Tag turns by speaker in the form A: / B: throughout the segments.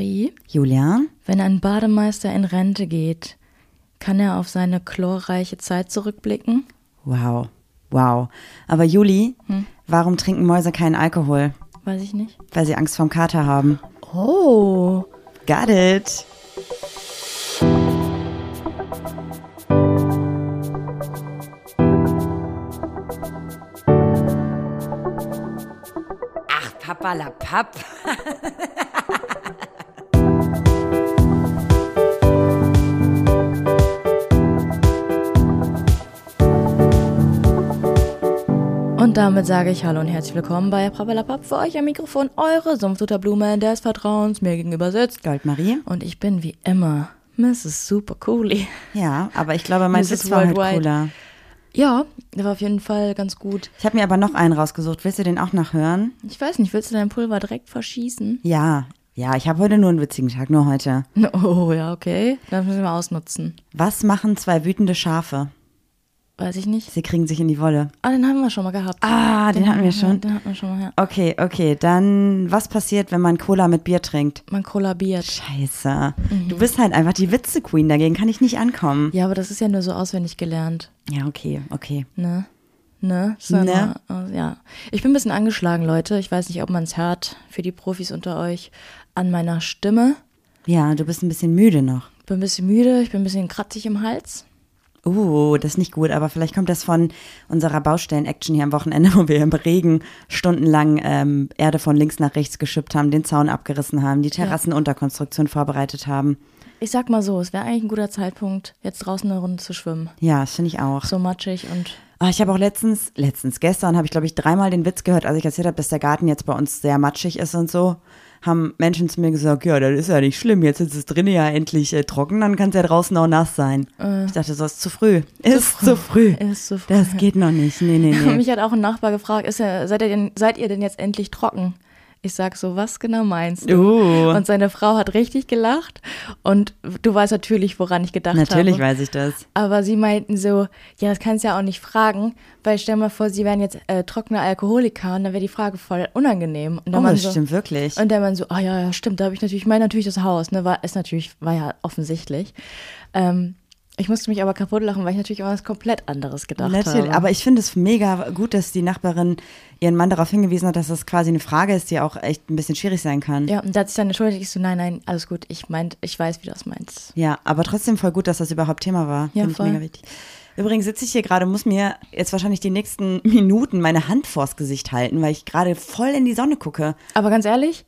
A: Marie,
B: Julian?
A: wenn ein Bademeister in Rente geht, kann er auf seine chlorreiche Zeit zurückblicken?
B: Wow. Wow. Aber Juli,
A: Hm?
B: warum trinken Mäuse keinen Alkohol?
A: Weiß ich nicht.
B: Weil sie Angst vorm Kater haben.
A: Oh.
B: Got it. Ach, Papa la Papp.
A: damit sage ich Hallo und herzlich willkommen bei Prabalapap. Für euch am Mikrofon eure Sumpfdutterblume des Vertrauens mir gegenüber sitzt.
B: Goldmarie?
A: Und ich bin wie immer Mrs. Super Cooley.
B: Ja, aber ich glaube, mein
A: Mrs.
B: Witz war halt cooler.
A: Ja, der war auf jeden Fall ganz gut.
B: Ich habe mir aber noch einen rausgesucht. Willst du den auch nachhören?
A: Ich weiß nicht, willst du dein Pulver direkt verschießen?
B: Ja. Ja, ich habe heute nur einen witzigen Tag, nur heute.
A: Oh ja, okay. Das müssen wir ausnutzen.
B: Was machen zwei wütende Schafe?
A: Weiß ich nicht.
B: Sie kriegen sich in die Wolle.
A: Ah, den haben wir schon mal gehabt.
B: Ah, den hatten wir schon.
A: Den hatten wir schon mal, ja.
B: Okay, okay. Dann, was passiert, wenn man Cola mit Bier trinkt?
A: Man kollabiert.
B: Scheiße. Du bist halt einfach die Witze-Queen, dagegen kann ich nicht ankommen.
A: Ja, aber das ist ja nur so auswendig gelernt.
B: Ja, okay, okay.
A: Ne? Ne?
B: Ne?
A: äh, ja. Ich bin ein bisschen angeschlagen, Leute. Ich weiß nicht, ob man es hört, für die Profis unter euch, an meiner Stimme.
B: Ja, du bist ein bisschen müde noch.
A: Bin ein bisschen müde, ich bin ein bisschen kratzig im Hals.
B: Uh, das ist nicht gut, aber vielleicht kommt das von unserer Baustellen-Action hier am Wochenende, wo wir im Regen stundenlang ähm, Erde von links nach rechts geschippt haben, den Zaun abgerissen haben, die Terrassenunterkonstruktion vorbereitet haben.
A: Ich sag mal so, es wäre eigentlich ein guter Zeitpunkt, jetzt draußen eine Runde zu schwimmen.
B: Ja, das finde ich auch.
A: So matschig und
B: ich habe auch letztens, letztens, gestern habe ich, glaube ich, dreimal den Witz gehört, als ich erzählt habe, dass der Garten jetzt bei uns sehr matschig ist und so. Haben Menschen zu mir gesagt, ja, das ist ja nicht schlimm, jetzt ist es drinnen ja endlich äh, trocken, dann kann es ja draußen auch nass sein. ich dachte, so ist zu früh. Ist zu früh.
A: ist so früh.
B: Das geht noch nicht. Nee, nee, nee.
A: Mich hat auch ein Nachbar gefragt, ist seid, ihr denn, seid ihr denn jetzt endlich trocken? Ich sag so, was genau meinst du?
B: Uh.
A: Und seine Frau hat richtig gelacht und du weißt natürlich, woran ich gedacht
B: Natürlich
A: habe.
B: weiß ich das.
A: Aber sie meinten so, ja, das kannst du ja auch nicht fragen, weil stell mal vor, sie wären jetzt äh, trockene Alkoholiker und dann wäre die Frage voll unangenehm. Und der
B: Oh,
A: Mann
B: das
A: so,
B: stimmt wirklich.
A: Und der Mann so, ah ja, ja, stimmt, da habe ich natürlich, ich meine natürlich das Haus, ne, war, ist natürlich, war ja offensichtlich. Ähm, ich musste mich aber kaputt lachen, weil ich natürlich auch was komplett anderes gedacht
B: Natürlich,
A: habe.
B: aber ich finde es mega gut, dass die Nachbarin ihren Mann darauf hingewiesen hat, dass das quasi eine Frage ist, die auch echt ein bisschen schwierig sein kann.
A: Ja, und da hat sich dann entschuldigt, ich so, nein, nein, alles gut, ich meint, ich weiß, wie du das meinst.
B: Ja, aber trotzdem voll gut, dass das überhaupt Thema war.
A: Ja,
B: Finde ich
A: voll.
B: mega wichtig. Übrigens sitze ich hier gerade, muss mir jetzt wahrscheinlich die nächsten Minuten meine Hand vors Gesicht halten, weil ich gerade voll in die Sonne gucke.
A: Aber ganz ehrlich,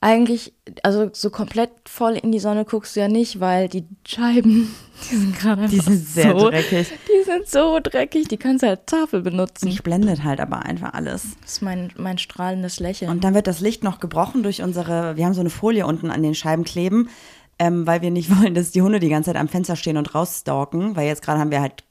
A: eigentlich, also so komplett voll in die Sonne guckst du ja nicht, weil die Scheiben, die sind gerade
B: Die sind sehr
A: so,
B: dreckig.
A: Die sind so dreckig, die kannst du als Tafel benutzen.
B: Mich blendet halt aber einfach alles.
A: Das ist mein, mein strahlendes Lächeln.
B: Und dann wird das Licht noch gebrochen durch unsere, wir haben so eine Folie unten an den Scheiben kleben, ähm, weil wir nicht wollen, dass die Hunde die ganze Zeit am Fenster stehen und rausstalken, weil jetzt gerade haben wir halt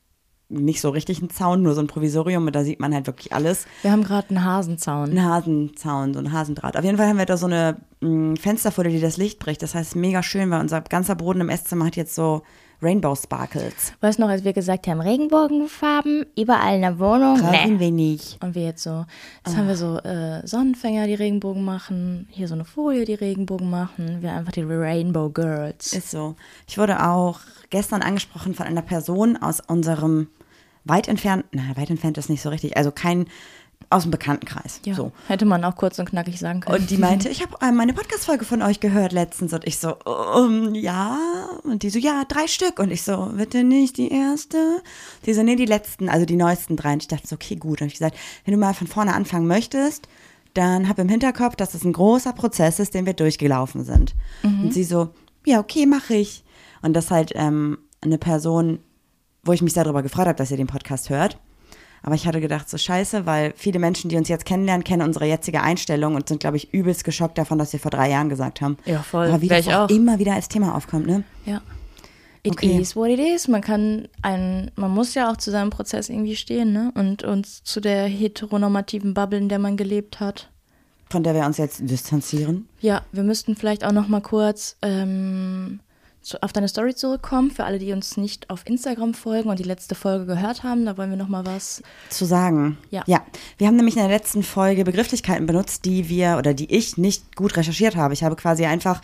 B: nicht so richtig einen Zaun, nur so ein Provisorium und da sieht man halt wirklich alles.
A: Wir haben gerade einen Hasenzaun.
B: Ein Hasenzaun, so ein Hasendraht. Auf jeden Fall haben wir da so eine mh, Fensterfolie, die das Licht bricht. Das heißt, mega schön, weil unser ganzer Boden im Esszimmer hat jetzt so Rainbow Sparkles.
A: Weißt du noch, als wir gesagt haben, Regenbogenfarben überall in der Wohnung?
B: Brauchen wir nicht.
A: Und wir jetzt so, jetzt haben wir so äh, Sonnenfänger, die Regenbogen machen, hier so eine Folie, die Regenbogen machen. Wir einfach die Rainbow Girls.
B: Ist so. Ich wurde auch gestern angesprochen von einer Person aus unserem weit entfernt, na, weit entfernt ist nicht so richtig, also kein, aus dem Bekanntenkreis.
A: ja,
B: So.
A: hätte man auch kurz und knackig sagen können.
B: Und die meinte, ich habe äh, meine Podcast-Folge von euch gehört letztens. Und ich so, um, ja. Und die so, ja, drei Stück. Und ich so, bitte nicht die erste. Die so, nee, die letzten, also die neuesten drei. Und ich dachte so, okay, gut. Und ich gesagt, wenn du mal von vorne anfangen möchtest, dann hab im Hinterkopf, dass es ein großer Prozess ist, den wir durchgelaufen sind. Und sie so, ja, okay, mache ich. Und das halt ähm, eine Person, wo ich mich sehr darüber gefreut habe, dass ihr den Podcast hört. Aber ich hatte gedacht, so scheiße, weil viele Menschen, die uns jetzt kennenlernen, kennen unsere jetzige Einstellung und sind, glaube ich, übelst geschockt davon, was wir vor drei Jahren gesagt haben.
A: Ja, voll.
B: Aber wie
A: Wär
B: das auch
A: auch.
B: immer wieder als Thema aufkommt, ne?
A: Ja. It
B: Okay.
A: is what it is. Man kann ein, man muss ja auch zu seinem Prozess irgendwie stehen, ne? Und uns zu der heteronormativen Bubble, in der man gelebt hat.
B: Von der wir uns jetzt distanzieren.
A: Ja, wir müssten vielleicht auch noch mal kurz ähm, auf deine Story zurückkommen. Für alle, die uns nicht auf Instagram folgen und die letzte Folge gehört haben, da wollen wir noch mal was.
B: zu sagen.
A: Ja.
B: ja. Wir haben nämlich in der letzten Folge Begrifflichkeiten benutzt, die wir oder die ich nicht gut recherchiert habe. Ich habe quasi einfach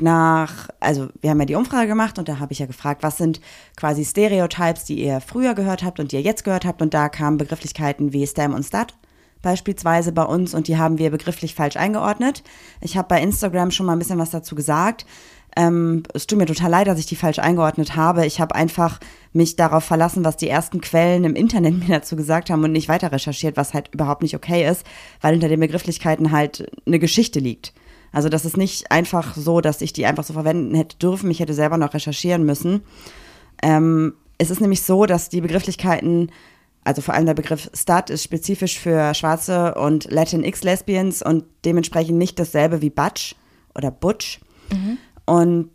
B: nach, also wir haben ja die Umfrage gemacht und da habe ich ja gefragt, was sind quasi Stereotypes, die ihr früher gehört habt und die ihr jetzt gehört habt und da kamen Begrifflichkeiten wie Stem und Stat beispielsweise bei uns und die haben wir begrifflich falsch eingeordnet. Ich habe bei Instagram schon mal ein bisschen was dazu gesagt. Ähm, es tut mir total leid, dass ich die falsch eingeordnet habe. Ich habe einfach mich darauf verlassen, was die ersten Quellen im Internet mir dazu gesagt haben und nicht weiter recherchiert, was halt überhaupt nicht okay ist, weil hinter den Begrifflichkeiten halt eine Geschichte liegt. Also das ist nicht einfach so, dass ich die einfach so verwenden hätte dürfen. Ich hätte selber noch recherchieren müssen. Ähm, es ist nämlich so, dass die Begrifflichkeiten, also vor allem der Begriff Stud ist spezifisch für schwarze und Latinx-Lesbians und dementsprechend nicht dasselbe wie Butch oder Butch. Mhm. Und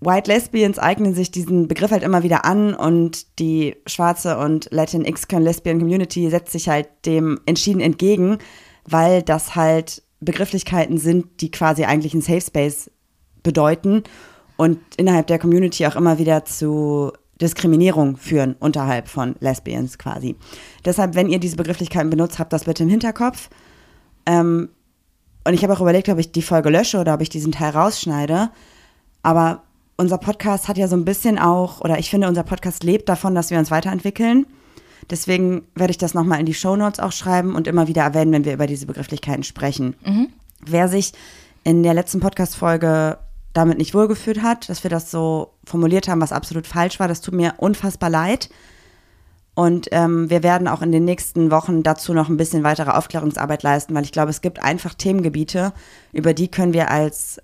B: White Lesbians eignen sich diesen Begriff halt immer wieder an und die schwarze und Latinx Lesbian Community setzt sich halt dem entschieden entgegen, weil das halt Begrifflichkeiten sind, die quasi eigentlich einen Safe Space bedeuten und innerhalb der Community auch immer wieder zu Diskriminierung führen unterhalb von Lesbians quasi. Deshalb, wenn ihr diese Begrifflichkeiten benutzt, habt das bitte im Hinterkopf. Ähm, und ich habe auch überlegt, ob ich die Folge lösche oder ob ich diesen Teil rausschneide. Aber unser Podcast hat ja so ein bisschen auch, oder ich finde, unser Podcast lebt davon, dass wir uns weiterentwickeln. Deswegen werde ich das nochmal in die Show Notes auch schreiben und immer wieder erwähnen, wenn wir über diese Begrifflichkeiten sprechen. Mhm. Wer sich in der letzten Podcast-Folge damit nicht wohlgefühlt hat, dass wir das so formuliert haben, was absolut falsch war, das tut mir unfassbar leid. Und ähm, wir werden auch in den nächsten Wochen dazu noch ein bisschen weitere Aufklärungsarbeit leisten, weil ich glaube, es gibt einfach Themengebiete, über die können wir als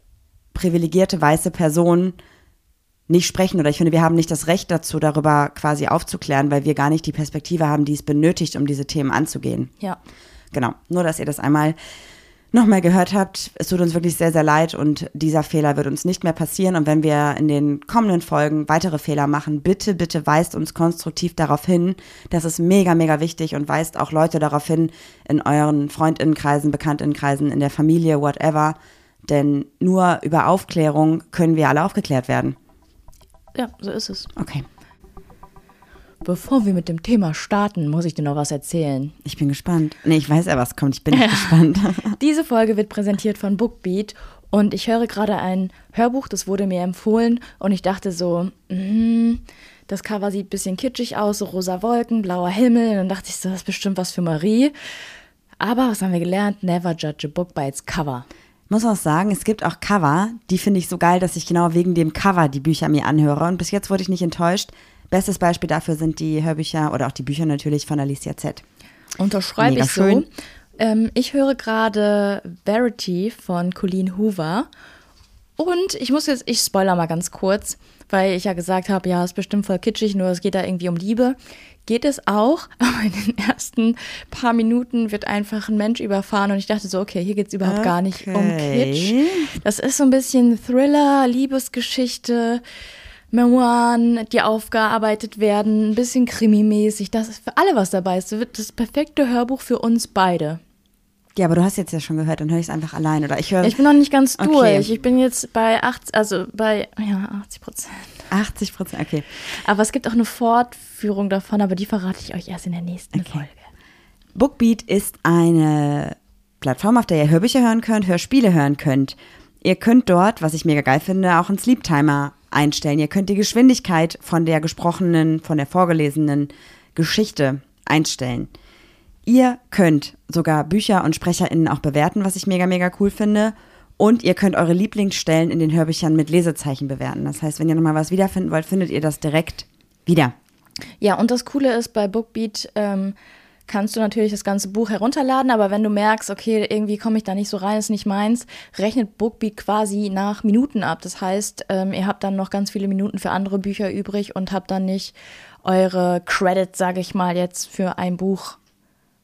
B: privilegierte weiße Person nicht sprechen oder ich finde, wir haben nicht das Recht dazu, darüber quasi aufzuklären, weil wir gar nicht die Perspektive haben, die es benötigt, um diese Themen anzugehen.
A: Ja.
B: Genau. Nur, dass ihr das einmal nochmal gehört habt. Es tut uns wirklich sehr, sehr leid und dieser Fehler wird uns nicht mehr passieren. Und wenn wir in den kommenden Folgen weitere Fehler machen, bitte, bitte weist uns konstruktiv darauf hin. Das ist mega, mega wichtig und weist auch Leute darauf hin in euren Freundinnenkreisen, Bekanntinnenkreisen, in der Familie, whatever, denn nur über Aufklärung können wir alle aufgeklärt werden.
A: Ja, so ist es.
B: Okay.
A: Bevor wir mit dem Thema starten, muss ich dir noch was erzählen.
B: Ich bin gespannt. Nee, ich weiß ja, was kommt. Ich bin nicht gespannt.
A: Diese Folge wird präsentiert von Bookbeat und ich höre gerade ein Hörbuch, das wurde mir empfohlen und ich dachte so, mh, das Cover sieht ein bisschen kitschig aus, so rosa Wolken, blauer Himmel. Und dann dachte ich so, das ist bestimmt was für Marie. Aber was haben wir gelernt? Never judge a book by its cover
B: muss auch sagen, es gibt auch Cover, die finde ich so geil, dass ich genau wegen dem Cover die Bücher mir anhöre. Und bis jetzt wurde ich nicht enttäuscht. Bestes Beispiel dafür sind die Hörbücher oder auch die Bücher natürlich von Alicia Z.
A: Unterschreibe Mega ich so. Schön. Ähm, ich höre gerade Verity von Colleen Hoover. Und ich muss jetzt, ich spoiler mal ganz kurz, weil ich ja gesagt habe, ja, ist bestimmt voll kitschig, nur es geht da irgendwie um Liebe geht es auch, aber in den ersten paar Minuten wird einfach ein Mensch überfahren und ich dachte so, okay, hier geht es überhaupt okay. gar nicht um Kitsch. Das ist so ein bisschen Thriller, Liebesgeschichte, Memoiren, die aufgearbeitet werden, ein bisschen krimimäßig. Das ist für alle was dabei. Es wird das perfekte Hörbuch für uns beide.
B: Ja, aber du hast jetzt ja schon gehört, dann höre ich es einfach allein, oder? Ich höre.
A: Ich bin noch nicht ganz durch. Okay. Ich bin jetzt bei 80, also bei ja, 80 Prozent.
B: 80 Prozent, okay.
A: Aber es gibt auch eine Fortführung davon, aber die verrate ich euch erst in der nächsten okay. Folge.
B: Bookbeat ist eine Plattform, auf der ihr Hörbücher hören könnt, Hörspiele hören könnt. Ihr könnt dort, was ich mega geil finde, auch einen Sleep-Timer einstellen. Ihr könnt die Geschwindigkeit von der gesprochenen, von der vorgelesenen Geschichte einstellen. Ihr könnt sogar Bücher und SprecherInnen auch bewerten, was ich mega, mega cool finde. Und ihr könnt eure Lieblingsstellen in den Hörbüchern mit Lesezeichen bewerten. Das heißt, wenn ihr nochmal was wiederfinden wollt, findet ihr das direkt wieder.
A: Ja, und das Coole ist, bei Bookbeat ähm, kannst du natürlich das ganze Buch herunterladen, aber wenn du merkst, okay, irgendwie komme ich da nicht so rein, ist nicht meins, rechnet Bookbeat quasi nach Minuten ab. Das heißt, ähm, ihr habt dann noch ganz viele Minuten für andere Bücher übrig und habt dann nicht eure Credits, sage ich mal, jetzt für ein Buch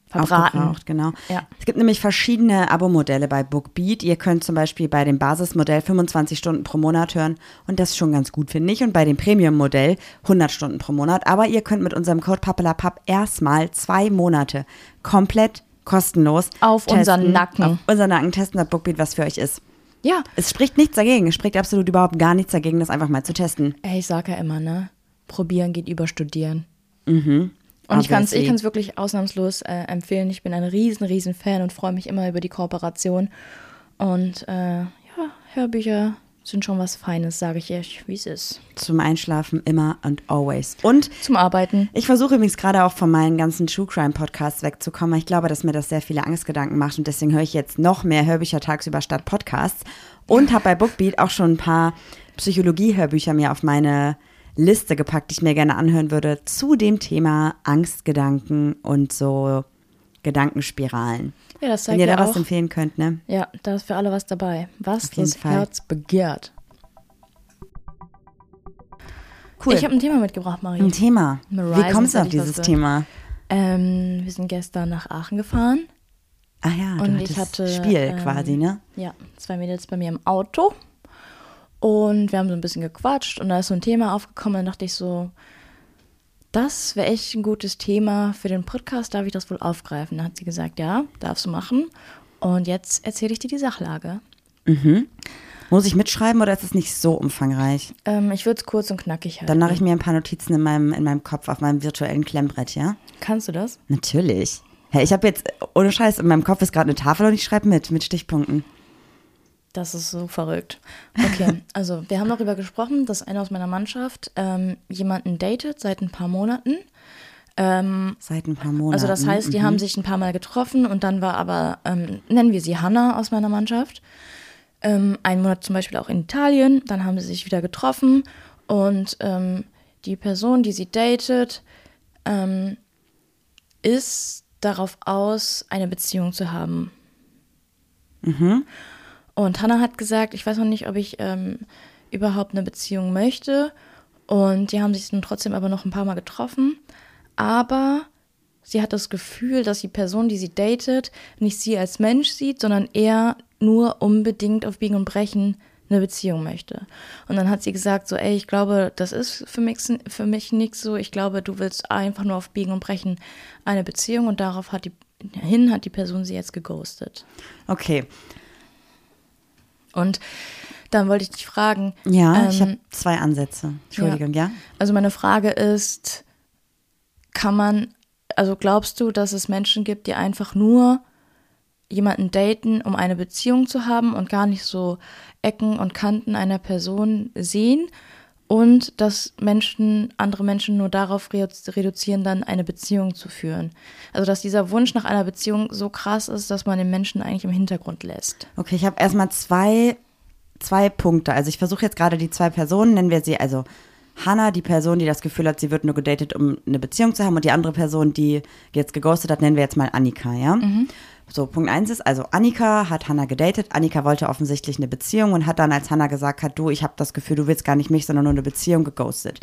A: verbraten.
B: genau. Ja. Es gibt nämlich verschiedene Abo-Modelle bei Bookbeat. Ihr könnt zum Beispiel bei dem Basismodell 25 Stunden pro Monat hören und das ist schon ganz gut, finde ich. Und bei dem Premium-Modell 100 Stunden pro Monat. Aber ihr könnt mit unserem Code PAPPELAPAP erstmal zwei Monate komplett kostenlos
A: auf testen, unseren Nacken. Auf
B: unseren Nacken testen, ob Bookbeat was für euch ist.
A: Ja.
B: Es spricht nichts dagegen. Es spricht absolut überhaupt gar nichts dagegen, das einfach mal zu testen.
A: Ey, ich sage ja immer, ne? Probieren geht über Studieren.
B: Mhm.
A: Und ich kann es ich wirklich ausnahmslos äh, empfehlen. Ich bin ein riesen, riesen Fan und freue mich immer über die Kooperation. Und äh, ja, Hörbücher sind schon was Feines, sage ich euch, wie es ist.
B: Zum Einschlafen immer und always. Und
A: Zum Arbeiten.
B: ich versuche übrigens gerade auch von meinen ganzen True Crime Podcasts wegzukommen. Ich glaube, dass mir das sehr viele Angstgedanken macht und deswegen höre ich jetzt noch mehr Hörbücher tagsüber statt Podcasts und habe bei Bookbeat auch schon ein paar Psychologie-Hörbücher mir auf meine Liste gepackt, die ich mir gerne anhören würde zu dem Thema Angstgedanken und so Gedankenspiralen.
A: Ja, das
B: Wenn ihr da was empfehlen könnt, ne?
A: Ja, da ist für alle was dabei. Was das
B: Fall.
A: Herz begehrt.
B: Cool.
A: Ich habe ein Thema mitgebracht, Marie.
B: ein Thema. Wie kommst du auf dieses Thema?
A: Ähm, wir sind gestern nach Aachen gefahren.
B: Ah ja,
A: Und ich hatte,
B: Spiel
A: ähm,
B: quasi, ne?
A: Ja, zwei Mädels bei mir im Auto. Und wir haben so ein bisschen gequatscht und da ist so ein Thema aufgekommen. Und dann dachte ich so, das wäre echt ein gutes Thema für den Podcast. Darf ich das wohl aufgreifen? Dann hat sie gesagt, ja, darfst du machen. Und jetzt erzähle ich dir die Sachlage.
B: Muss ich mitschreiben oder ist es nicht so umfangreich?
A: Ähm, ich würde es kurz und knackig halten.
B: Dann mache ich mir ein paar Notizen in meinem, in meinem Kopf auf meinem virtuellen Klemmbrett, ja?
A: Kannst du das?
B: Natürlich. Hey, ich habe jetzt, ohne Scheiß, in meinem Kopf ist gerade eine Tafel und ich schreibe mit, mit Stichpunkten.
A: Das ist so verrückt. Okay, also wir haben darüber gesprochen, dass einer aus meiner Mannschaft ähm, jemanden datet seit ein paar Monaten. Ähm,
B: Seit ein paar Monaten.
A: also das heißt, die
B: Mhm.
A: haben sich ein paar Mal getroffen und dann war aber, ähm, nennen wir sie Hannah aus meiner Mannschaft, ähm, einen Monat zum Beispiel auch in Italien, dann haben sie sich wieder getroffen und ähm, die Person, die sie datet, ähm, ist darauf aus, eine Beziehung zu haben. Und Hannah hat gesagt, ich weiß noch nicht, ob ich ähm, überhaupt eine Beziehung möchte. Und die haben sich dann trotzdem aber noch ein paar Mal getroffen. Aber sie hat das Gefühl, dass die Person, die sie datet, nicht sie als Mensch sieht, sondern eher nur unbedingt auf Biegen und Brechen eine Beziehung möchte. Und dann hat sie gesagt, so, ey, ich glaube, das ist für mich, für mich nichts so. Ich glaube, du willst einfach nur auf Biegen und Brechen eine Beziehung und darauf hat die, hin hat die Person sie jetzt geghostet.
B: Okay.
A: Und dann wollte ich dich fragen.
B: Ja, ich
A: ähm,
B: habe zwei Ansätze. Entschuldigung, ja?
A: Also meine Frage ist, kann man, also glaubst du, dass es Menschen gibt, die einfach nur jemanden daten, um eine Beziehung zu haben und gar nicht so Ecken und Kanten einer Person sehen? Und dass Menschen, andere Menschen nur darauf redu- reduzieren, dann eine Beziehung zu führen. Also dass dieser Wunsch nach einer Beziehung so krass ist, dass man den Menschen eigentlich im Hintergrund lässt.
B: Okay, ich habe erstmal zwei, zwei Punkte. Also ich versuche jetzt gerade die zwei Personen, nennen wir sie, also Hannah, die Person, die das Gefühl hat, sie wird nur gedatet, um eine Beziehung zu haben, und die andere Person, die jetzt geghostet hat, nennen wir jetzt mal Annika, ja? So, Punkt eins ist, also Annika hat Hannah gedatet. Annika wollte offensichtlich eine Beziehung und hat dann, als Hannah gesagt hat, du, ich habe das Gefühl, du willst gar nicht mich, sondern nur eine Beziehung, geghostet.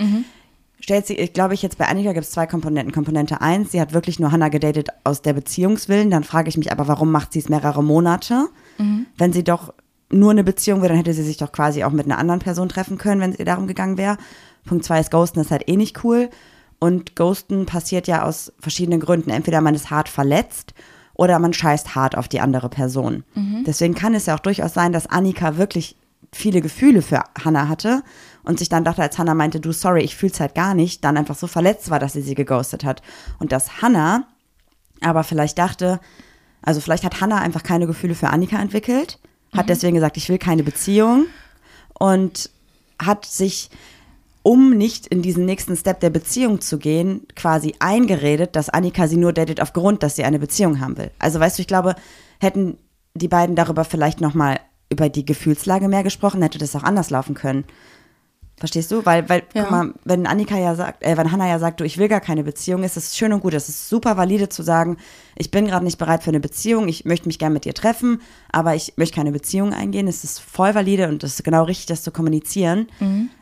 B: Stellt sich, ich glaube ich, jetzt bei Annika gibt es zwei Komponenten. Komponente eins, sie hat wirklich nur Hannah gedatet aus der Beziehungswillen. Dann frage ich mich aber, warum macht sie es mehrere Monate? Wenn sie doch nur eine Beziehung wäre, dann hätte sie sich doch quasi auch mit einer anderen Person treffen können, wenn es ihr darum gegangen wäre. Punkt zwei ist, Ghosten ist halt eh nicht cool. Und Ghosten passiert ja aus verschiedenen Gründen. Entweder man ist hart verletzt oder man scheißt hart auf die andere Person. Deswegen kann es ja auch durchaus sein, dass Annika wirklich viele Gefühle für Hannah hatte und sich dann dachte, als Hannah meinte, du, sorry, ich fühl's halt gar nicht, dann einfach so verletzt war, dass sie sie geghostet hat. Und dass Hannah aber vielleicht dachte, also vielleicht hat Hannah einfach keine Gefühle für Annika entwickelt, hat deswegen gesagt, ich will keine Beziehung und hat sich, um nicht in diesen nächsten Step der Beziehung zu gehen, quasi eingeredet, dass Annika sie nur datet aufgrund, dass sie eine Beziehung haben will. Also weißt du, ich glaube, hätten die beiden darüber vielleicht noch mal über die Gefühlslage mehr gesprochen, hätte das auch anders laufen können. Verstehst du? Weil, weil,
A: Ja.
B: guck mal, wenn Annika ja sagt, äh, wenn Hannah ja sagt, du, ich will gar keine Beziehung, ist es schön und gut. Es ist super valide zu sagen, ich bin gerade nicht bereit für eine Beziehung, ich möchte mich gerne mit dir treffen, aber ich möchte keine Beziehung eingehen. Es ist voll valide und es ist genau richtig, das zu kommunizieren.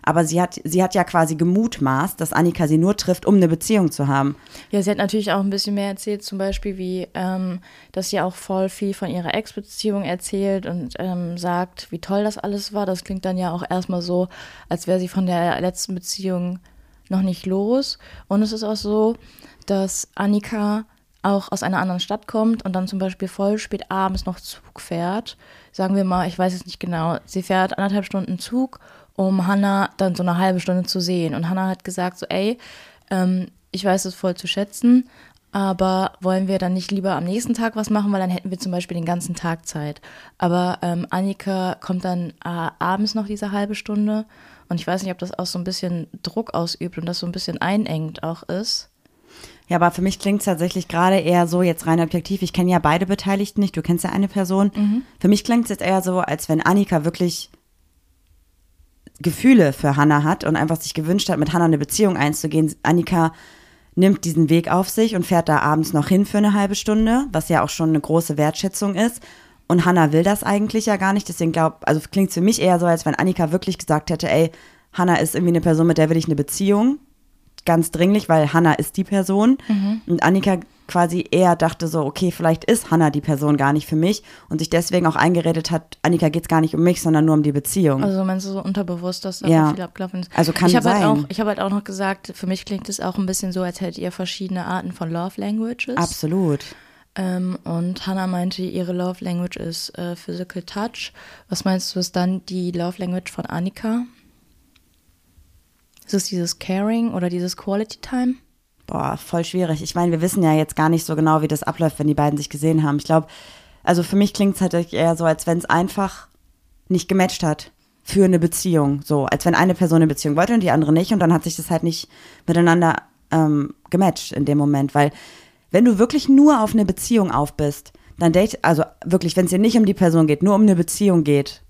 B: Aber sie hat, sie hat ja quasi gemutmaßt, dass Annika sie nur trifft, um eine Beziehung zu haben.
A: Ja, sie hat natürlich auch ein bisschen mehr erzählt, zum Beispiel wie, ähm, dass sie auch voll viel von ihrer Ex-Beziehung erzählt und ähm, sagt, wie toll das alles war. Das klingt dann ja auch erstmal so, als wäre sie von der letzten Beziehung noch nicht los. Und es ist auch so, dass Annika auch aus einer anderen Stadt kommt und dann zum Beispiel voll spät abends noch Zug fährt. Sagen wir mal, ich weiß es nicht genau. Sie fährt anderthalb Stunden Zug, um Hannah dann so eine halbe Stunde zu sehen. Und Hannah hat gesagt so, ey, ähm, ich weiß es voll zu schätzen, Aber wollen wir dann nicht lieber am nächsten Tag was machen, weil dann hätten wir zum Beispiel den ganzen Tag Zeit. Aber ähm, Annika kommt dann äh, abends noch diese halbe Stunde und ich weiß nicht, ob das auch so ein bisschen Druck ausübt und das so ein bisschen einengt auch ist.
B: Ja, aber für mich klingt es tatsächlich gerade eher so, jetzt rein objektiv, ich kenne ja beide Beteiligten nicht, du kennst ja eine Person. Mhm. Für mich klingt es jetzt eher so, als wenn Annika wirklich Gefühle für Hannah hat und einfach sich gewünscht hat, mit Hannah eine Beziehung einzugehen. Annika nimmt diesen Weg auf sich und fährt da abends noch hin für eine halbe Stunde, was ja auch schon eine große Wertschätzung ist. Und Hannah will das eigentlich ja gar nicht, deswegen glaube, also klingt es für mich eher so, als wenn Annika wirklich gesagt hätte, ey, Hannah ist irgendwie eine Person, mit der will ich eine Beziehung ganz dringlich, weil Hannah ist die Person. Mhm. Und Annika quasi eher dachte so, okay, vielleicht ist Hannah die Person gar nicht für mich und sich deswegen auch eingeredet hat, Annika geht es gar nicht um mich, sondern nur um die Beziehung.
A: Also meinst du so unterbewusst, dass da
B: ja.
A: viel abgelaufen ist?
B: Also kann
A: ich hab
B: sein.
A: Halt auch, ich habe halt auch noch gesagt, für mich klingt es auch ein bisschen so, als hättet ihr verschiedene Arten von Love Languages.
B: Absolut.
A: Ähm, und Hannah meinte, ihre Love Language ist äh, Physical Touch. Was meinst du, ist dann die Love Language von Annika? Ist es dieses Caring oder dieses Quality Time?
B: Boah, voll schwierig. Ich meine, wir wissen ja jetzt gar nicht so genau, wie das abläuft, wenn die beiden sich gesehen haben. Ich glaube, also für mich klingt es halt eher so, als wenn es einfach nicht gematcht hat für eine Beziehung. So, als wenn eine Person eine Beziehung wollte und die andere nicht. Und dann hat sich das halt nicht miteinander ähm, gematcht in dem Moment. Weil, wenn du wirklich nur auf eine Beziehung auf bist, dann date, also wirklich, wenn es dir nicht um die Person geht, nur um eine Beziehung geht,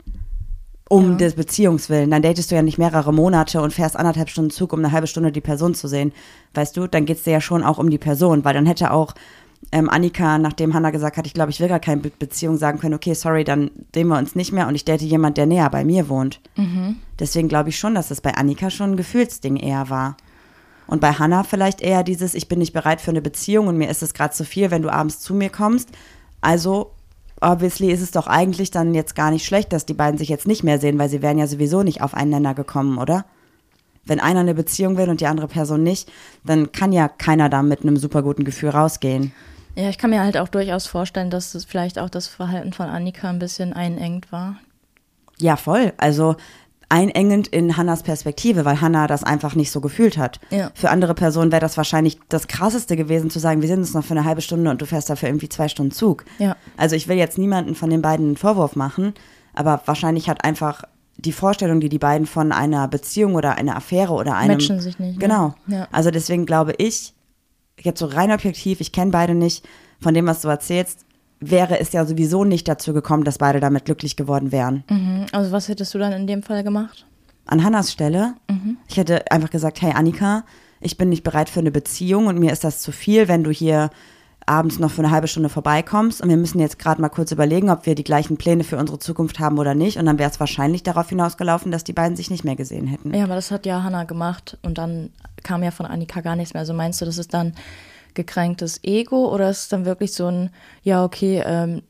B: um ja. des Beziehungswillen. Dann datest du ja nicht mehrere Monate und fährst anderthalb Stunden Zug, um eine halbe Stunde die Person zu sehen. Weißt du, dann geht es dir ja schon auch um die Person, weil dann hätte auch ähm, Annika, nachdem Hannah gesagt hat, ich glaube, ich will gar keine Be Beziehung, sagen können, okay, sorry, dann sehen wir uns nicht mehr und ich date jemand, der näher bei mir wohnt. Mhm. Deswegen glaube ich schon, dass es bei Annika schon ein Gefühlsding eher war. Und bei Hannah vielleicht eher dieses, ich bin nicht bereit für eine Beziehung und mir ist es gerade zu viel, wenn du abends zu mir kommst. Also obviously ist es doch eigentlich dann jetzt gar nicht schlecht, dass die beiden sich jetzt nicht mehr sehen, weil sie wären ja sowieso nicht auf einen Nenner gekommen, oder? Wenn einer eine Beziehung will und die andere Person nicht, dann kann ja keiner da mit einem super guten Gefühl rausgehen.
A: Ja, ich kann mir halt auch durchaus vorstellen, dass es vielleicht auch das Verhalten von Annika ein bisschen einengt war.
B: Ja, voll. Also einengend in Hannas Perspektive, weil Hannah das einfach nicht so gefühlt hat. Ja. Für andere Personen wäre das wahrscheinlich das Krasseste gewesen, zu sagen, wir sind uns noch für eine halbe Stunde und du fährst dafür irgendwie zwei Stunden Zug.
A: Ja.
B: Also ich will jetzt niemanden von den beiden einen Vorwurf machen, aber wahrscheinlich hat einfach die Vorstellung, die die beiden von einer Beziehung oder einer Affäre oder einem
A: Matchen sich nicht.
B: Ne? Genau. Ja. Also deswegen glaube ich, jetzt so rein objektiv, ich kenne beide nicht, von dem, was du erzählst, wäre es ja sowieso nicht dazu gekommen, dass beide damit glücklich geworden wären.
A: Mhm. Also was hättest du dann in dem Fall gemacht?
B: An Hannas Stelle, mhm. ich hätte einfach gesagt, hey Annika, ich bin nicht bereit für eine Beziehung und mir ist das zu viel, wenn du hier abends noch für eine halbe Stunde vorbeikommst und wir müssen jetzt gerade mal kurz überlegen, ob wir die gleichen Pläne für unsere Zukunft haben oder nicht und dann wäre es wahrscheinlich darauf hinausgelaufen, dass die beiden sich nicht mehr gesehen hätten.
A: Ja, aber das hat ja Hannah gemacht und dann kam ja von Annika gar nichts mehr. Also meinst du, das ist dann gekränktes Ego oder ist es dann wirklich so ein, ja, okay, ähm,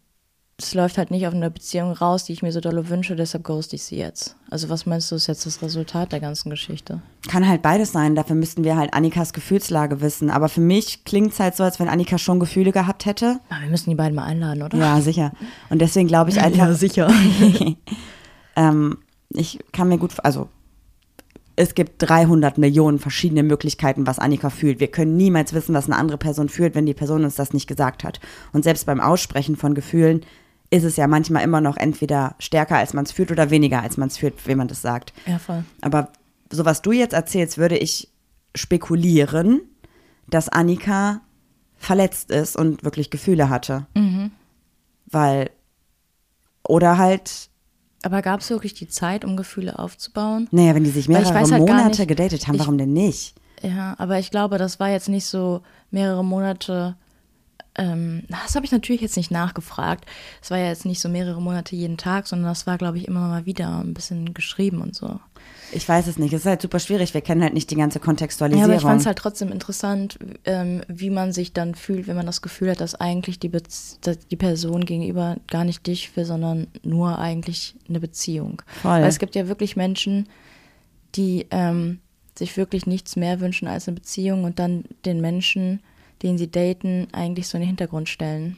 A: es läuft halt nicht auf eine Beziehung raus, die ich mir so dolle wünsche, deshalb ghost ich sie jetzt. Also was meinst du, ist jetzt das Resultat der ganzen Geschichte?
B: Kann halt beides sein, dafür müssten wir halt Annikas Gefühlslage wissen. Aber für mich klingt es halt so, als wenn Annika schon Gefühle gehabt hätte.
A: Aber wir müssen die beiden mal einladen, oder?
B: Ja, sicher. Und deswegen glaube ich einfach.
A: ja, sicher.
B: ähm, ich kann mir gut, also es gibt 300 Millionen verschiedene Möglichkeiten, was Annika fühlt. Wir können niemals wissen, was eine andere Person fühlt, wenn die Person uns das nicht gesagt hat. Und selbst beim Aussprechen von Gefühlen ist es ja manchmal immer noch entweder stärker, als man es fühlt, oder weniger, als man es fühlt, wenn man das sagt.
A: Ja, voll.
B: Aber so was du jetzt erzählst, würde ich spekulieren, dass Annika verletzt ist und wirklich Gefühle hatte. Mhm. Weil, oder halt
A: aber gab es wirklich die Zeit, um Gefühle aufzubauen?
B: Naja, wenn die sich mehrere halt Monate gedatet haben, ich, warum denn nicht?
A: Ja, aber ich glaube, das war jetzt nicht so mehrere Monate. Ähm, das habe ich natürlich jetzt nicht nachgefragt. Es war ja jetzt nicht so mehrere Monate jeden Tag, sondern das war, glaube ich, immer mal wieder ein bisschen geschrieben und so.
B: Ich weiß es nicht. Es ist halt super schwierig. Wir kennen halt nicht die ganze Kontextualisierung.
A: Ja, aber ich fand es halt trotzdem interessant, ähm, wie man sich dann fühlt, wenn man das Gefühl hat, dass eigentlich die, Be die Person gegenüber gar nicht dich will, sondern nur eigentlich eine Beziehung. Voll. Weil es gibt ja wirklich Menschen, die ähm, sich wirklich nichts mehr wünschen als eine Beziehung und dann den Menschen, den sie daten, eigentlich so in den Hintergrund stellen.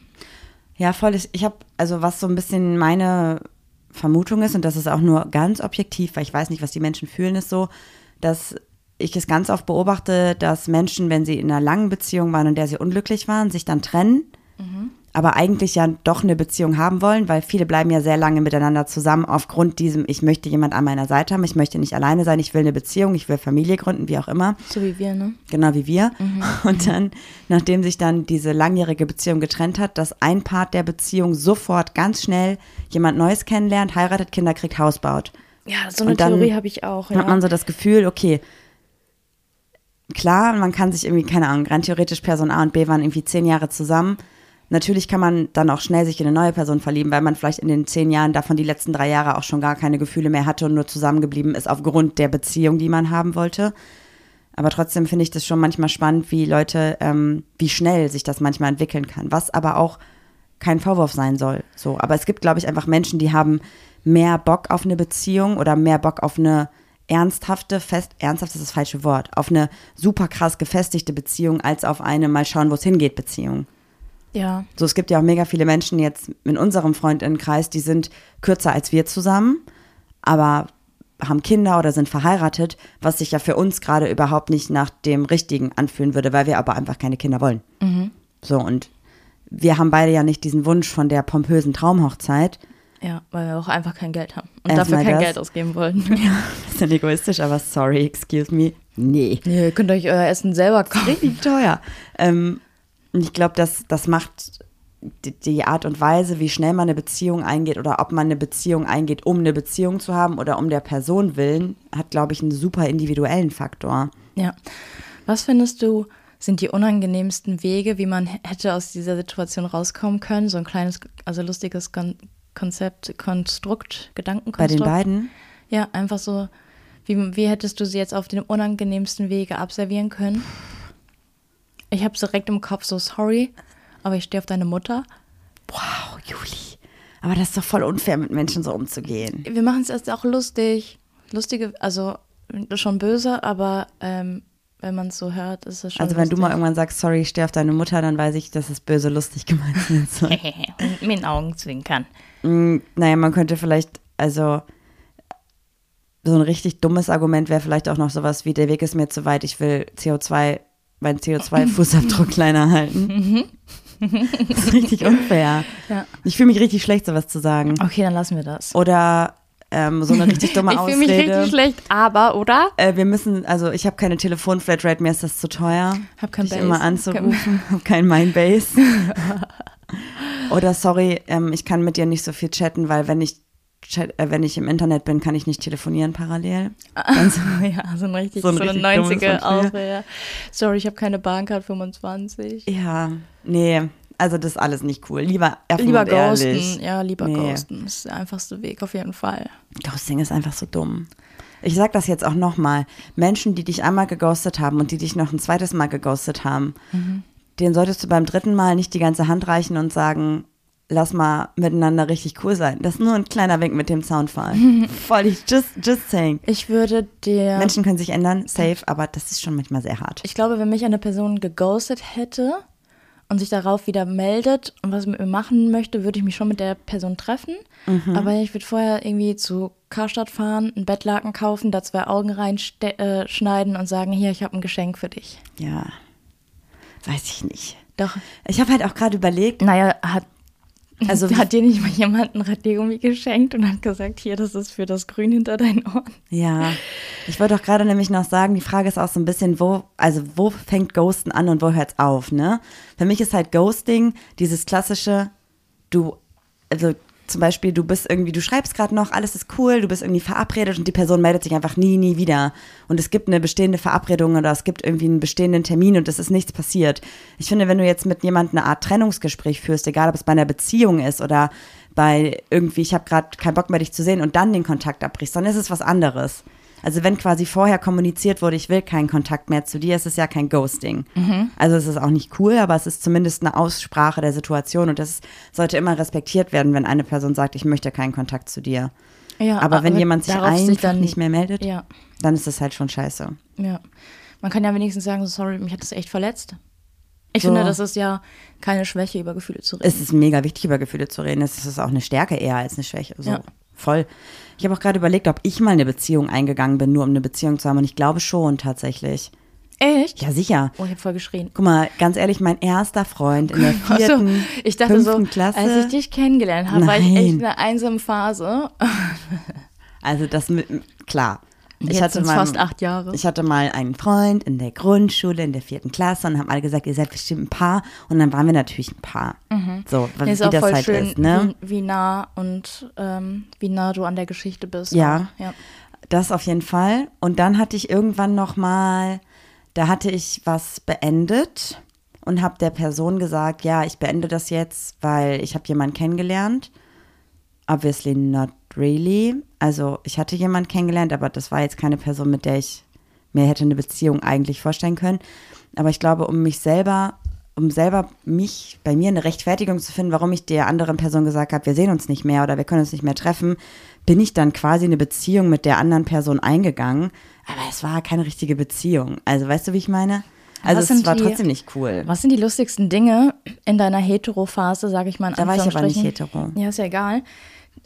B: Ja, voll. Ich habe, also was so ein bisschen meine Vermutung ist, und das ist auch nur ganz objektiv, weil ich weiß nicht, was die Menschen fühlen, ist so, dass ich es ganz oft beobachte, dass Menschen, wenn sie in einer langen Beziehung waren, in der sie unglücklich waren, sich dann trennen, aber eigentlich ja doch eine Beziehung haben wollen, weil viele bleiben ja sehr lange miteinander zusammen aufgrund diesem, ich möchte jemand an meiner Seite haben, ich möchte nicht alleine sein, ich will eine Beziehung, ich will Familie gründen, wie auch immer.
A: So wie wir, ne?
B: Genau wie wir. Und dann, nachdem sich dann diese langjährige Beziehung getrennt hat, dass ein Part der Beziehung sofort ganz schnell jemand Neues kennenlernt, heiratet, Kinder kriegt, Haus baut.
A: Ja, so eine
B: dann
A: Theorie habe ich auch. Ja.
B: hat man so das Gefühl, okay, klar, man kann sich irgendwie, keine Ahnung, rein theoretisch Person A und B waren irgendwie zehn Jahre zusammen. Natürlich kann man dann auch schnell sich in eine neue Person verlieben, weil man vielleicht in den zehn Jahren davon die letzten drei Jahre auch schon gar keine Gefühle mehr hatte und nur zusammengeblieben ist aufgrund der Beziehung, die man haben wollte. Aber trotzdem finde ich das schon manchmal spannend, wie Leute, ähm, wie schnell sich das manchmal entwickeln kann. Was aber auch kein Vorwurf sein soll. So, aber es gibt, glaube ich, einfach Menschen, die haben mehr Bock auf eine Beziehung oder mehr Bock auf eine ernsthafte, fest, ernsthaft ist das falsche Wort, auf eine super krass gefestigte Beziehung als auf eine mal schauen, wo es hingeht Beziehung.
A: Ja.
B: So, es gibt ja auch mega viele Menschen jetzt in unserem Freundinnenkreis, die sind kürzer als wir zusammen, aber haben Kinder oder sind verheiratet, was sich ja für uns gerade überhaupt nicht nach dem Richtigen anfühlen würde, weil wir aber einfach keine Kinder wollen. So, und wir haben beide ja nicht diesen Wunsch von der pompösen Traumhochzeit.
A: Ja, weil wir auch einfach kein Geld haben und
B: Erstmal
A: dafür kein
B: das.
A: Geld ausgeben wollen.
B: Bisschen egoistisch, aber sorry, excuse me. Nee.
A: Nee, ihr könnt euch euer Essen selber kaufen.
B: richtig teuer. Ähm, und ich glaube, das, das macht die, Art und Weise, wie schnell man eine Beziehung eingeht oder ob man eine Beziehung eingeht, um eine Beziehung zu haben oder um der Person willen, hat, glaube ich, einen super individuellen Faktor.
A: Ja. Was findest du, sind die unangenehmsten Wege, wie man hätte aus dieser Situation rauskommen können? So ein kleines, also lustiges Kon Konzept, Konstrukt,
B: Bei
A: Gedankenkonstrukt.
B: den beiden?
A: Ja, einfach so. Wie, wie hättest du sie jetzt auf den unangenehmsten Wege abservieren können? Ich habe direkt im Kopf so, sorry, aber ich stehe auf deine Mutter.
B: Wow, Juli. Aber das ist doch voll unfair, mit Menschen so umzugehen.
A: Wir machen es erst auch lustig. Lustige, also schon böse, aber ähm, wenn man es so hört, ist es schon
B: Also wenn du mal
A: lustig.
B: irgendwann sagst, sorry, ich stehe auf deine Mutter, dann weiß ich, dass es böse lustig gemeint soll.
A: Und mit den Augen zwinkern.
B: Mm, naja, man könnte vielleicht, also so ein richtig dummes Argument wäre vielleicht auch noch sowas wie, der Weg ist mir zu weit, ich will CO2, meinen CO2-Fußabdruck kleiner halten. Das ist richtig unfair.
A: Ja.
B: Ich fühle mich richtig schlecht, sowas zu sagen.
A: Okay, dann lassen wir das.
B: Oder ähm, so eine richtig dumme
A: ich fühle mich richtig
B: Ausrede.
A: schlecht, aber, oder?
B: Äh, wir müssen, also ich habe keine Telefonflatrate, mir ist das zu teuer.
A: Hab kein
B: dich
A: Base.
B: immer anzurufen, hab kein Mindbase. Oder sorry, ähm, ich kann mit dir nicht so viel chatten, weil wenn ich chat, äh, wenn ich im Internet bin, kann ich nicht telefonieren parallel. Ganz,
A: ja, so ein richtig,
B: So
A: so,
B: ein
A: eine
B: richtig dummes
A: 90er
B: von früher.
A: Ausrede. Sorry, ich habe keine Bahncard 25.
B: ja, nee, also das ist alles nicht cool. Lieber offen
A: Lieber
B: und ehrlich.
A: ghosten. Ja, lieber
B: Nee.
A: ghosten. Das ist der einfachste Weg auf jeden Fall.
B: Ghosting ist einfach so dumm. Ich sag das jetzt auch nochmal. Menschen, die dich einmal geghostet haben und die dich noch ein zweites Mal geghostet haben, denen solltest du beim dritten Mal nicht die ganze Hand reichen und sagen, lass mal miteinander richtig cool sein. Das ist nur ein kleiner Wink mit dem Soundfall. Voll, ich just, just saying.
A: Ich würde dir.
B: Menschen können sich ändern, safe, aber das ist schon manchmal sehr hart.
A: Ich glaube, wenn mich eine Person geghostet hätte und sich darauf wieder meldet und was mit mir machen möchte, würde ich mich schon mit der Person treffen.
B: Mhm.
A: Aber ich würde vorher irgendwie zu Karstadt fahren, ein Bettlaken kaufen, da zwei Augen reinschneiden äh, schneiden und sagen, hier, ich habe ein Geschenk für dich.
B: Ja, weiß ich nicht.
A: Doch,
B: Ich habe halt auch gerade überlegt,
A: naja, hat,
B: Also-
A: hat dir nicht mal jemand ein Radiergummi geschenkt und hat gesagt, hier, das ist für das Grün hinter deinen Ohren.
B: Ja, ich wollte auch gerade nämlich noch sagen, die Frage ist auch so ein bisschen, wo, also wo fängt Ghosten an und wo hört's auf, ne? Für mich ist halt Ghosting dieses klassische, du, also zum Beispiel, du bist irgendwie, du schreibst gerade noch, alles ist cool, du bist irgendwie verabredet und die Person meldet sich einfach nie, nie wieder. Und es gibt eine bestehende Verabredung oder es gibt irgendwie einen bestehenden Termin und es ist nichts passiert. Ich finde, wenn du jetzt mit jemandem eine Art Trennungsgespräch führst, egal ob es bei einer Beziehung ist oder bei irgendwie, ich habe gerade keinen Bock mehr, dich zu sehen und dann den Kontakt abbrichst, dann ist es was anderes. Also wenn quasi vorher kommuniziert wurde, ich will keinen Kontakt mehr zu dir, ist es ja kein Ghosting. Also es ist auch nicht cool, aber es ist zumindest eine Aussprache der Situation und das sollte immer respektiert werden, wenn eine Person sagt, ich möchte keinen Kontakt zu dir.
A: Ja,
B: aber wenn jemand sich einfach nicht mehr meldet,
A: Ja,
B: dann ist das halt schon scheiße.
A: ja. Man kann ja wenigstens sagen, so, sorry, mich hat das echt verletzt. Ich
B: So.
A: finde, das ist ja keine Schwäche, über Gefühle zu reden.
B: Es ist mega wichtig, über Gefühle zu reden. Es ist auch eine Stärke eher als eine Schwäche. So.
A: Ja.
B: Voll. Ich habe auch gerade überlegt, ob ich mal eine Beziehung eingegangen bin, nur um eine Beziehung zu haben. Und ich glaube schon tatsächlich.
A: Echt?
B: Ja, sicher.
A: Oh, ich habe voll geschrien.
B: Guck mal, ganz ehrlich, mein erster Freund in der
A: Ach so,
B: vierten,
A: ich dachte so,
B: Klasse.
A: als ich dich kennengelernt habe, war ich
B: Nein.
A: echt in einer einsamen Phase.
B: also das mit, klar. Ich
A: Jetzt
B: hatte
A: sind's
B: mal,
A: fast acht Jahre.
B: Ich hatte mal einen Freund in der Grundschule, in der vierten Klasse und haben alle gesagt, ihr seid bestimmt ein Paar. Und dann waren wir natürlich ein Paar. So, was,
A: Nee, ist
B: wie
A: auch
B: das
A: voll
B: halt
A: schön,
B: ist, ne?
A: wie, wie nah und ähm, wie nah du an der Geschichte bist.
B: Ja.
A: ja.
B: Das auf jeden Fall. Und dann hatte ich irgendwann noch mal, da hatte ich was beendet und habe der Person gesagt, ja, ich beende das jetzt, weil ich habe jemanden kennengelernt. Obviously not really. Also ich hatte jemanden kennengelernt, aber das war jetzt keine Person, mit der ich mir hätte eine Beziehung eigentlich vorstellen können. Aber ich glaube, um mich selber, um selber mich, bei mir eine Rechtfertigung zu finden, warum ich der anderen Person gesagt habe, wir sehen uns nicht mehr oder wir können uns nicht mehr treffen, bin ich dann quasi eine Beziehung mit der anderen Person eingegangen. Aber es war keine richtige Beziehung. Also weißt du, wie ich meine? Also
A: Was
B: es war
A: die-
B: trotzdem nicht cool.
A: Was sind die lustigsten Dinge in deiner Hetero-Phase, sage ich mal in
B: Da war ich aber nicht hetero.
A: Ja, ist ja egal.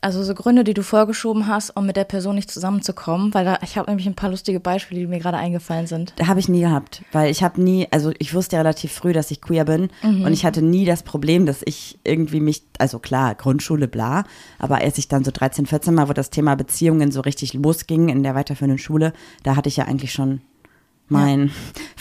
A: Also so Gründe, die du vorgeschoben hast, um mit der Person nicht zusammenzukommen, weil da, ich habe nämlich ein paar lustige Beispiele, die mir gerade eingefallen sind.
B: Da habe ich nie gehabt, weil ich habe nie, also ich wusste ja relativ früh, dass ich queer bin und ich hatte nie das Problem, dass ich irgendwie mich, also klar, Grundschule, bla, aber als ich dann so 13, 14 Mal, wo das Thema Beziehungen so richtig losging in der weiterführenden Schule, da hatte ich ja eigentlich schon mein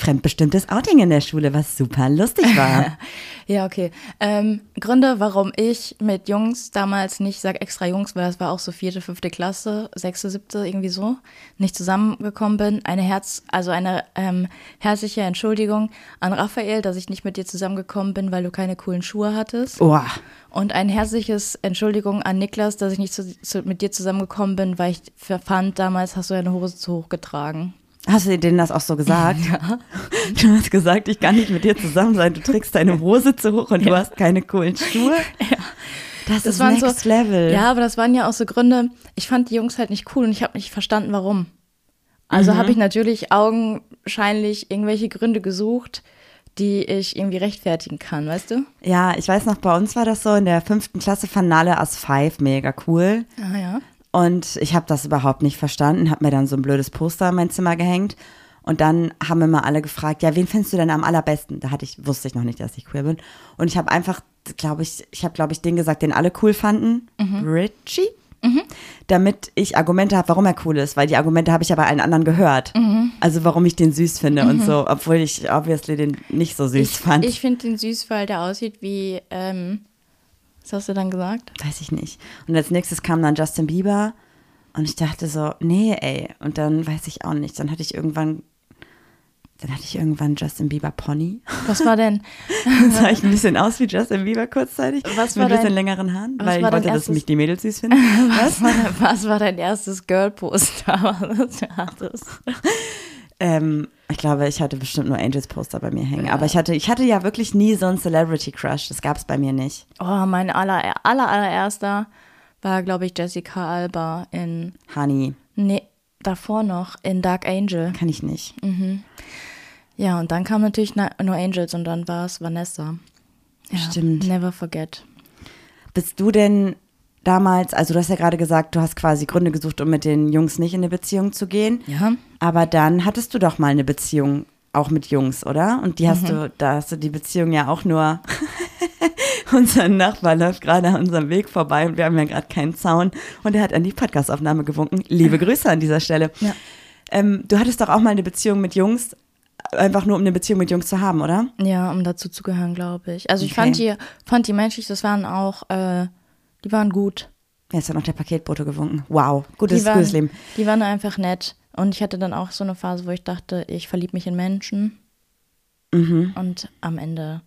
B: fremdbestimmtes Outing in der Schule, was super lustig war.
A: Ja, okay. Ähm, Gründe, warum ich mit Jungs damals nicht, sag extra Jungs, weil es war auch so vierte, fünfte Klasse, sechste, siebte, irgendwie so, nicht zusammengekommen bin. Eine Herz, also eine ähm, herzliche Entschuldigung an Raphael, dass ich nicht mit dir zusammengekommen bin, weil du keine coolen Schuhe hattest.
B: Oh,
A: Und ein herzliches Entschuldigung an Niklas, dass ich nicht zu, zu, mit dir zusammengekommen bin, weil ich fand, damals hast du deine Hose zu hoch getragen.
B: Hast du denen das auch so gesagt? Ja. Du hast gesagt, ich kann nicht mit dir zusammen sein, du trägst deine Hose zu hoch und du hast keine coolen Schuhe. Ja. Das, ist
A: waren
B: next
A: so,
B: level.
A: Ja, aber das waren ja auch so Gründe. Ich fand die Jungs halt nicht cool und ich habe nicht verstanden, warum. Also
B: Mhm.
A: habe ich natürlich augenscheinlich irgendwelche Gründe gesucht, die ich irgendwie rechtfertigen kann, weißt du?
B: Ja, ich weiß noch, bei uns war das so, in der fünften Klasse fanden alle As 5 mega cool.
A: Ah ja.
B: Und ich habe das überhaupt nicht verstanden, habe mir dann so ein blödes Poster in mein Zimmer gehängt. Und dann haben immer alle gefragt, ja, wen findest du denn am allerbesten? Da hatte ich, wusste ich noch nicht, dass ich queer bin. Und ich habe einfach, glaube ich, ich habe, glaube ich, den gesagt, den alle cool fanden. Richie. Damit ich Argumente habe, warum er cool ist, weil die Argumente habe ich ja bei allen anderen gehört. Also warum ich den süß finde und so, obwohl ich obviously den nicht so süß
A: Ich,
B: fand.
A: ich finde den süß, weil der aussieht wie, ähm, was hast du dann gesagt?
B: Weiß ich nicht. Und als nächstes kam dann Justin Bieber und ich dachte so, nee, ey. Und dann weiß ich auch nicht. Dann hatte ich irgendwann, dann hatte ich irgendwann Justin Bieber Pony.
A: Was war denn?
B: Dann sah ich ein bisschen aus wie Justin Bieber kurzzeitig.
A: Was
B: mit
A: war
B: ein bisschen längeren Haaren,
A: was
B: weil ich wollte, dass
A: erstes-
B: mich die Mädels süß finden.
A: Was war, dein- was war dein erstes du hattest?
B: Ähm, ich glaube, ich hatte bestimmt nur Angels Poster bei mir hängen. Aber ich hatte, ich hatte ja wirklich nie so einen Celebrity Crush. Das gab es bei mir nicht.
A: Oh, mein aller, aller, allererster war, glaube ich, Jessica Alba in,
B: Honey,
A: nee, davor noch, in Dark Angel.
B: kann ich nicht.
A: Ja, und dann kam natürlich Na- No Angels und dann war es Vanessa. Ja,
B: Stimmt.
A: Never forget.
B: Bist du denn damals, also du hast ja gerade gesagt, du hast quasi Gründe gesucht, um mit den Jungs nicht in eine Beziehung zu gehen.
A: Ja.
B: Aber dann hattest du doch mal eine Beziehung auch mit Jungs, oder? Und die hast
A: Mhm.
B: du, da hast du die Beziehung ja auch nur. Unser Nachbar läuft gerade an unserem Weg vorbei und wir haben ja gerade keinen Zaun und er hat an die Podcastaufnahme gewunken. Liebe Grüße an dieser Stelle.
A: Ja.
B: Ähm, du hattest doch auch mal eine Beziehung mit Jungs, einfach nur um eine Beziehung mit Jungs zu haben, oder?
A: Ja, um dazu zu gehören, glaube ich. Also ich
B: Okay.
A: fand die, fand die menschlich, das waren auch, äh, die waren gut.
B: Jetzt hat noch der Paketbote gewunken. Wow, gutes,
A: Die waren,
B: gutes Leben.
A: die waren einfach nett. Und ich hatte dann auch so eine Phase, wo ich dachte, ich verliebe mich in Menschen.
B: Mhm.
A: Und am Ende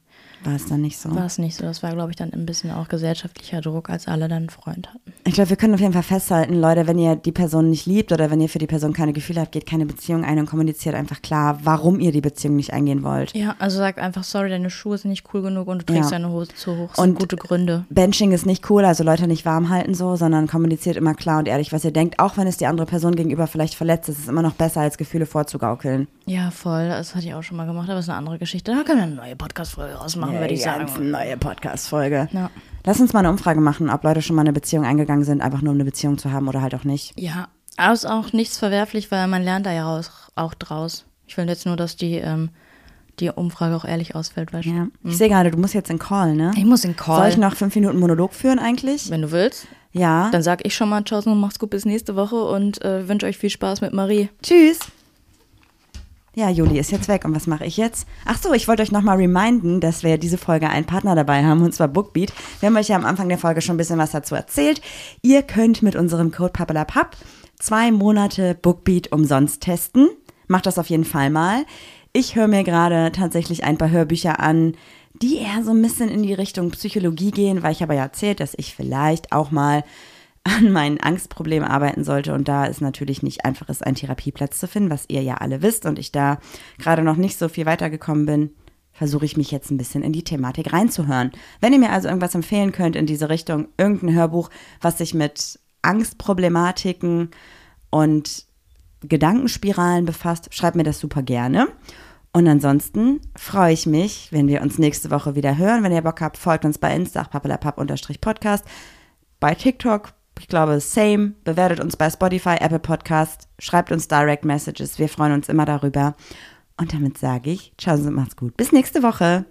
B: War es dann nicht so?
A: war es nicht so. Das war, glaube ich, dann ein bisschen auch gesellschaftlicher Druck, als alle dann einen Freund hatten.
B: Ich glaube, wir können auf jeden Fall festhalten, Leute, wenn ihr die Person nicht liebt oder wenn ihr für die Person keine Gefühle habt, geht keine Beziehung ein und kommuniziert einfach klar, warum ihr die Beziehung nicht eingehen wollt.
A: Ja, also sag einfach, sorry, deine Schuhe sind nicht cool genug und du trägst
B: Ja.
A: deine Hose zu hoch.
B: Und-
A: gute Gründe.
B: Benching ist nicht cool, also Leute nicht warm halten so, sondern kommuniziert immer klar und ehrlich, was ihr denkt, auch wenn es die andere Person gegenüber vielleicht verletzt, ist es immer noch besser, als Gefühle vorzugaukeln.
A: Ja, voll. Das hatte ich auch schon mal gemacht, aber das ist eine andere Geschichte. Da können wir eine neue Podcast-Folge rausmachen. Machen, würde ich sagen.
B: Neue Podcast-Folge.
A: Ja.
B: Lass uns mal eine Umfrage machen, ob Leute schon mal eine Beziehung eingegangen sind, einfach nur um eine Beziehung zu haben oder halt auch nicht.
A: Ja, aber ist auch nichts verwerflich, weil man lernt da ja raus, auch draus. Ich will jetzt nur, dass die, ähm, die Umfrage auch ehrlich ausfällt, weißt du?
B: Ja. Ich sehe gerade, du musst jetzt in Call, ne?
A: Ich muss in Call.
B: Soll ich noch fünf Minuten Monolog führen eigentlich?
A: Wenn du willst.
B: Ja.
A: Dann sag ich schon mal Tschaußen und mach's gut bis nächste Woche und äh, wünsche euch viel Spaß mit Marie.
B: Tschüss. Ja, Juli ist jetzt weg. Und was mache ich jetzt? Ach so, ich wollte euch nochmal reminden, dass wir diese Folge einen Partner dabei haben, und zwar Bookbeat. Wir haben euch ja am Anfang der Folge schon ein bisschen was dazu erzählt. Ihr könnt mit unserem Code PAPPELAPAP zwei Monate Bookbeat umsonst testen. Macht das auf jeden Fall mal. Ich höre mir gerade tatsächlich ein paar Hörbücher an, die eher so ein bisschen in die Richtung Psychologie gehen, weil ich aber ja erzählt, dass ich vielleicht auch mal an meinen Angstproblemen arbeiten sollte. Und da ist natürlich nicht einfach ist, einen Therapieplatz zu finden, was ihr ja alle wisst. Und ich da gerade noch nicht so viel weitergekommen bin, versuche ich mich jetzt ein bisschen in die Thematik reinzuhören. Wenn ihr mir also irgendwas empfehlen könnt in diese Richtung, irgendein Hörbuch, was sich mit Angstproblematiken und Gedankenspiralen befasst, schreibt mir das super gerne. Und ansonsten freue ich mich, wenn wir uns nächste Woche wieder hören. Wenn ihr Bock habt, folgt uns bei Insta, pappelapapp-podcast, bei TikTok, ich glaube, same. Bewertet uns bei Spotify, Apple Podcast, schreibt uns Direct Messages. Wir freuen uns immer darüber. Und damit sage ich, ciao und macht's gut. Bis nächste Woche.